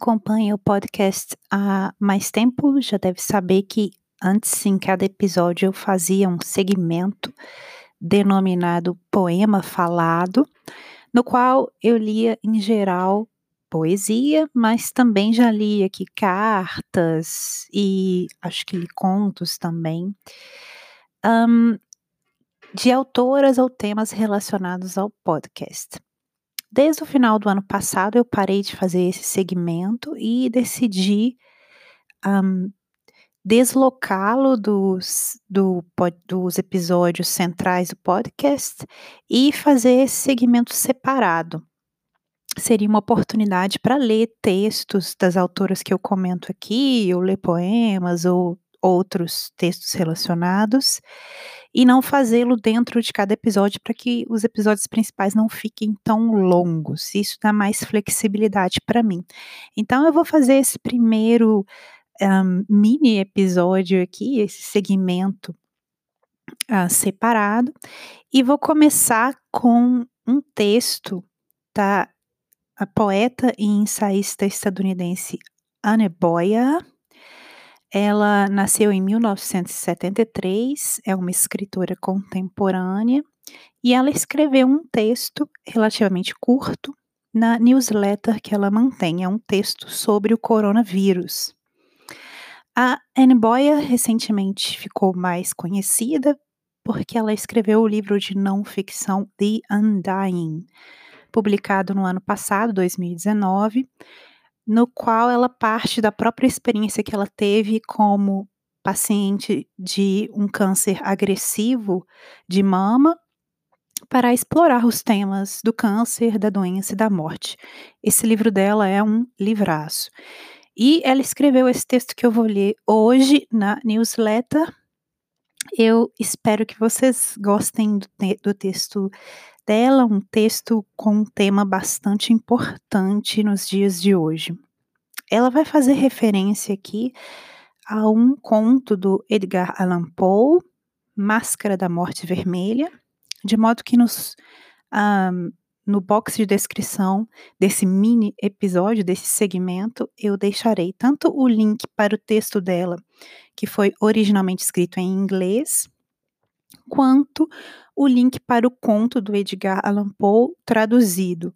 Acompanha o podcast há mais tempo, já deve saber que antes, em cada episódio, eu fazia um segmento denominado Poema Falado, no qual eu lia, em geral, poesia, mas também já li aqui cartas e acho que li contos também, hum, de autoras ou temas relacionados ao podcast. Desde o final do ano passado eu parei de fazer esse segmento e decidi, hã, deslocá-lo dos do dos episódios centrais do podcast e fazer esse segmento separado. Seria uma oportunidade para ler textos das autoras que eu comento aqui, ou ler poemas ou outros textos relacionados, e não fazê-lo dentro de cada episódio para que os episódios principais não fiquem tão longos. Isso dá mais flexibilidade para mim. Então eu vou fazer esse primeiro um, mini episódio aqui, esse segmento uh, separado, e vou começar com um texto da poeta e ensaísta estadunidense Anne Boyer ela nasceu em 1973, é uma escritora contemporânea e ela escreveu um texto relativamente curto na newsletter que ela mantém. É um texto sobre o coronavírus. A Anne Boyer recentemente ficou mais conhecida porque ela escreveu o livro de não ficção The Undying, publicado no ano passado, 2019 no qual ela parte da própria experiência que ela teve como paciente de um câncer agressivo de mama para explorar os temas do câncer, da doença e da morte. Esse livro dela é um livraço. E ela escreveu esse texto que eu vou ler hoje na newsletter. Eu espero que vocês gostem do, te do texto dela, um texto com um tema bastante importante nos dias de hoje. Ela vai fazer referência aqui a um conto do Edgar Allan Poe, Máscara da Morte Vermelha, de modo que nos, um, no box de descrição desse mini episódio, desse segmento, eu deixarei tanto o link para o texto dela, que foi originalmente escrito em inglês, quanto o link para o conto do Edgar Allan Poe traduzido.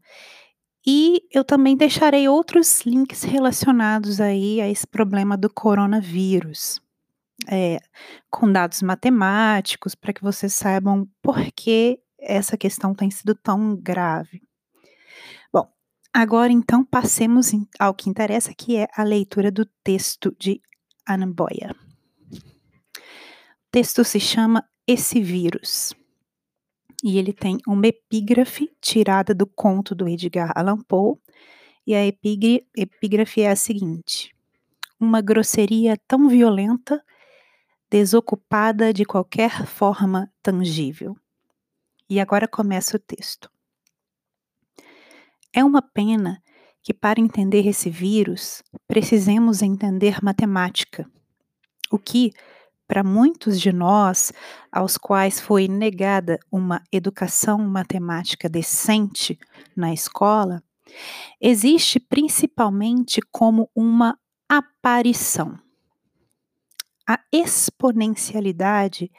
E eu também deixarei outros links relacionados aí a esse problema do coronavírus, é, com dados matemáticos, para que vocês saibam por que essa questão tem sido tão grave. Bom, agora então passemos ao que interessa, que é a leitura do texto de Anna Boyer. O texto se chama Esse Vírus e ele tem uma epígrafe tirada do conto do Edgar Allan Poe, e a epígrafe é a seguinte: Uma grosseria tão violenta, desocupada de qualquer forma tangível. E agora começa o texto. É uma pena que, para entender esse vírus, precisemos entender matemática, o que, para muitos de nós, aos quais foi negada uma educação matemática decente na escola, existe principalmente como uma aparição. A exponencialidade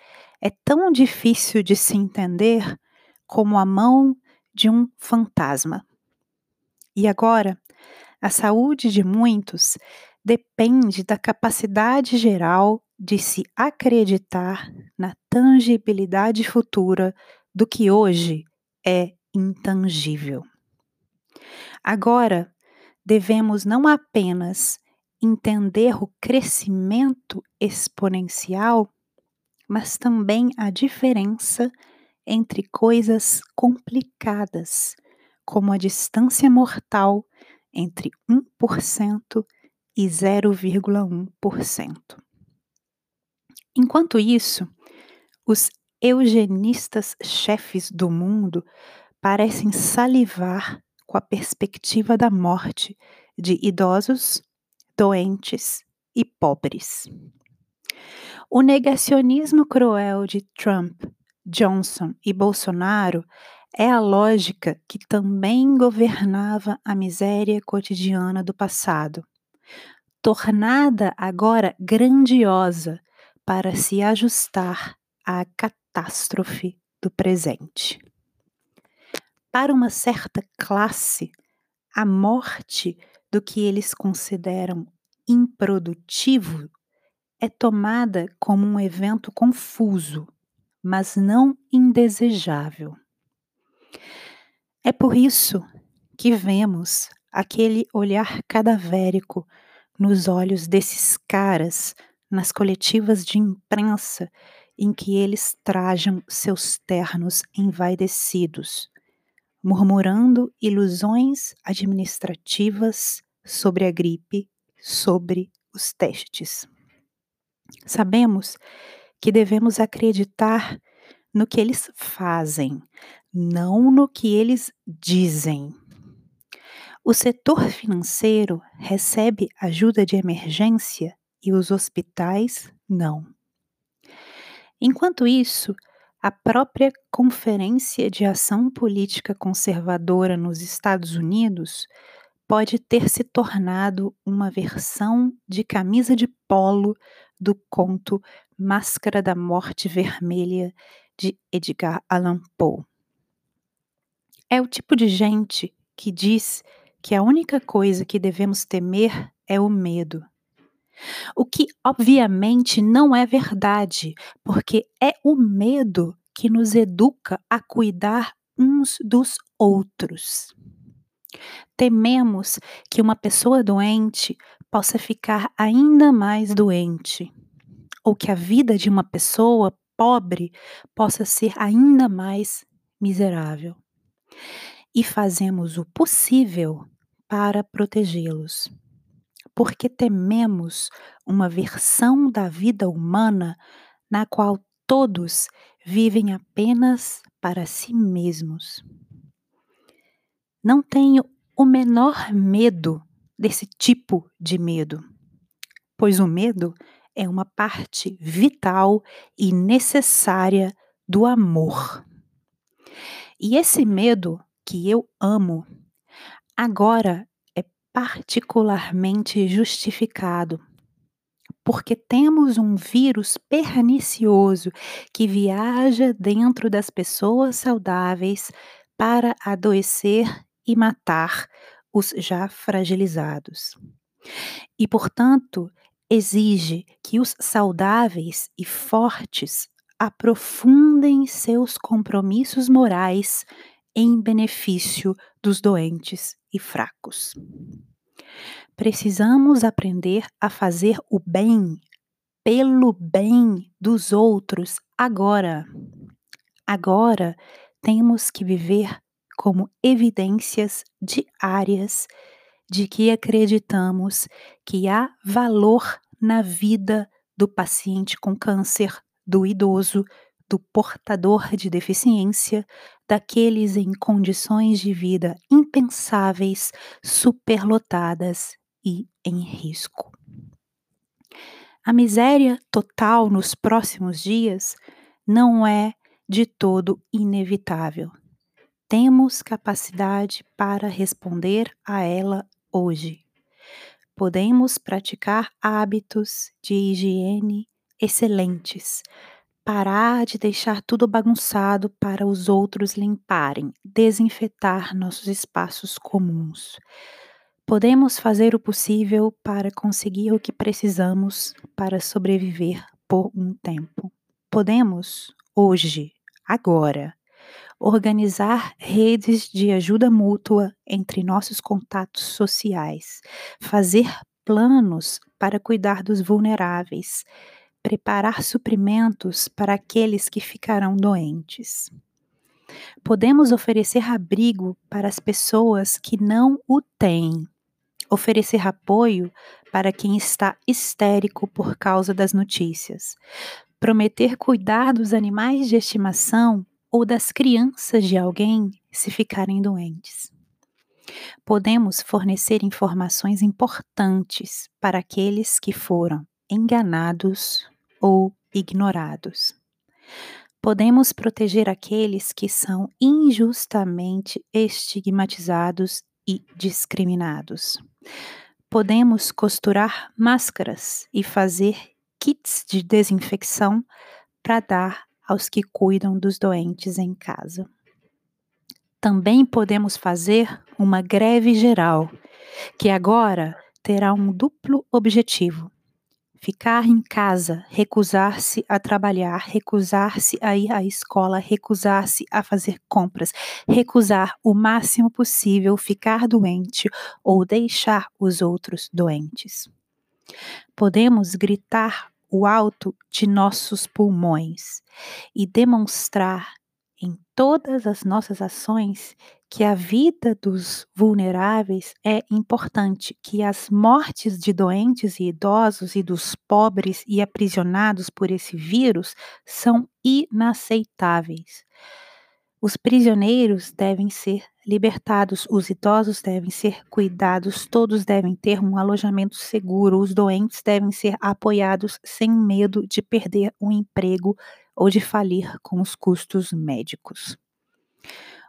é tão difícil de se entender como a mão de um fantasma. E agora, a saúde de muitos depende da capacidade geral de se acreditar na tangibilidade futura do que hoje é intangível. Agora, devemos não apenas entender o crescimento exponencial, mas também a diferença entre coisas complicadas, como a distância mortal entre 1% e 0,1%. Enquanto isso, os eugenistas chefes do mundo parecem salivar com a perspectiva da morte de idosos, doentes e pobres. O negacionismo cruel de Trump, Johnson e Bolsonaro É a lógica que também governava a miséria cotidiana do passado, tornada agora grandiosa para se ajustar à catástrofe do presente. Para uma certa classe, a morte do que eles consideram improdutivo é tomada como um evento confuso, mas não indesejável. É por isso que vemos aquele olhar cadavérico nos olhos desses caras nas coletivas de imprensa em que eles trajam seus ternos envaidecidos, murmurando ilusões administrativas sobre a gripe, sobre os testes. Sabemos que devemos acreditar no que eles fazem, não no que eles dizem. O setor financeiro recebe ajuda de emergência e os hospitais não. Enquanto isso, a própria Conferência de Ação Política Conservadora nos Estados Unidos pode ter se tornado uma versão de camisa de polo do conto Máscara da Morte Vermelha de Edgar Allan Poe. É o tipo de gente que diz que a única coisa que devemos temer é o medo. O que, obviamente, não é verdade, porque é o medo que nos educa a cuidar uns dos outros. Tememos que uma pessoa doente possa ficar ainda mais doente, ou que a vida de uma pessoa pobre possa ser ainda mais miserável. E fazemos o possível para protegê-los, porque tememos uma versão da vida humana na qual todos vivem apenas para si mesmos. Não tenho o menor medo desse tipo de medo, pois o medo é uma parte vital e necessária do amor. E esse medo que eu amo, agora é particularmente justificado, porque temos um vírus pernicioso que viaja dentro das pessoas saudáveis para adoecer e matar os já fragilizados. E, portanto, exige que os saudáveis e fortes aprofundem seus compromissos morais em benefício dos doentes e fracos. Precisamos aprender a fazer o bem pelo bem dos outros agora. Agora temos que viver como evidências diárias de que acreditamos que há valor na vida do paciente com câncer, do idoso, do portador de deficiência, daqueles em condições de vida impensáveis, superlotadas e em risco. A miséria total nos próximos dias não é de todo inevitável. Temos capacidade para responder a ela hoje. Podemos praticar hábitos de higiene excelentes, parar de deixar tudo bagunçado para os outros limparem, desinfetar nossos espaços comuns. Podemos fazer o possível para conseguir o que precisamos para sobreviver por um tempo. Podemos, hoje, agora, organizar redes de ajuda mútua entre nossos contatos sociais, fazer planos para cuidar dos vulneráveis, preparar suprimentos para aqueles que ficarão doentes. Podemos oferecer abrigo para as pessoas que não o têm, oferecer apoio para quem está histérico por causa das notícias, prometer cuidar dos animais de estimação ou das crianças de alguém se ficarem doentes. Podemos fornecer informações importantes para aqueles que foram enganados ou ignorados. Podemos proteger aqueles que são injustamente estigmatizados e discriminados. Podemos costurar máscaras e fazer kits de desinfecção para dar aos que cuidam dos doentes em casa. Também podemos fazer uma greve geral, que agora terá um duplo objetivo: ficar em casa, recusar-se a trabalhar, recusar-se a ir à escola, recusar-se a fazer compras, recusar o máximo possível ficar doente ou deixar os outros doentes. Podemos gritar o alto de nossos pulmões e demonstrar em todas as nossas ações que a vida dos vulneráveis é importante, que as mortes de doentes e idosos e dos pobres e aprisionados por esse vírus são inaceitáveis. Os prisioneiros devem ser libertados, os idosos devem ser cuidados, todos devem ter um alojamento seguro, os doentes devem ser apoiados sem medo de perder o um emprego ou de falir com os custos médicos.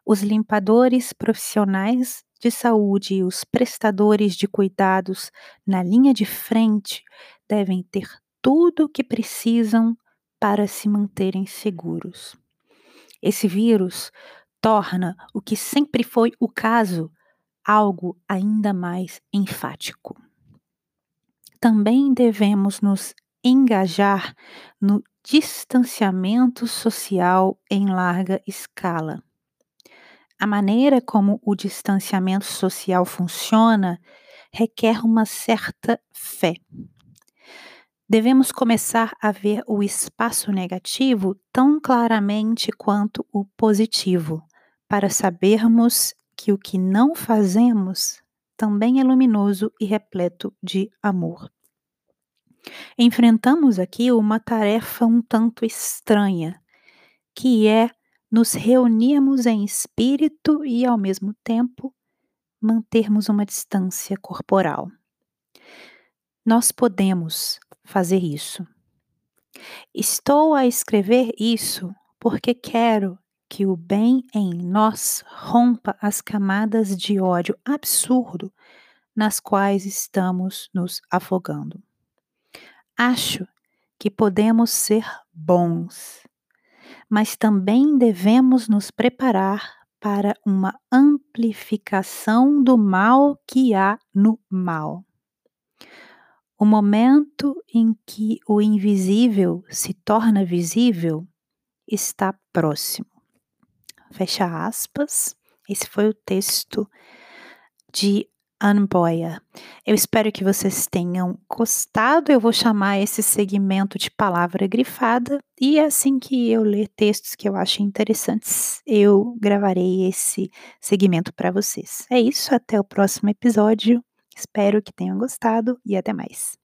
Os limpadores profissionais de saúde e os prestadores de cuidados na linha de frente devem ter tudo o que precisam para se manterem seguros. Esse vírus torna o que sempre foi o caso algo ainda mais enfático. Também devemos nos engajar no distanciamento social em larga escala. A maneira como o distanciamento social funciona requer uma certa fé. Devemos começar a ver o espaço negativo tão claramente quanto o positivo, para sabermos que o que não fazemos também é luminoso e repleto de amor. Enfrentamos aqui uma tarefa um tanto estranha, que é nos reunirmos em espírito e, ao mesmo tempo, mantermos uma distância corporal. Nós podemos fazer isso. Estou a escrever isso porque quero que o bem em nós rompa as camadas de ódio absurdo nas quais estamos nos afogando. Acho que podemos ser bons, mas também devemos nos preparar para uma amplificação do mal que há no mal. O momento em que o invisível se torna visível está próximo. Fecha aspas. Esse foi o texto de Anboya. Eu espero que vocês tenham gostado. Eu vou chamar esse segmento de palavra grifada e assim que eu ler textos que eu acho interessantes, eu gravarei esse segmento para vocês. É isso, até o próximo episódio. Espero que tenham gostado e até mais.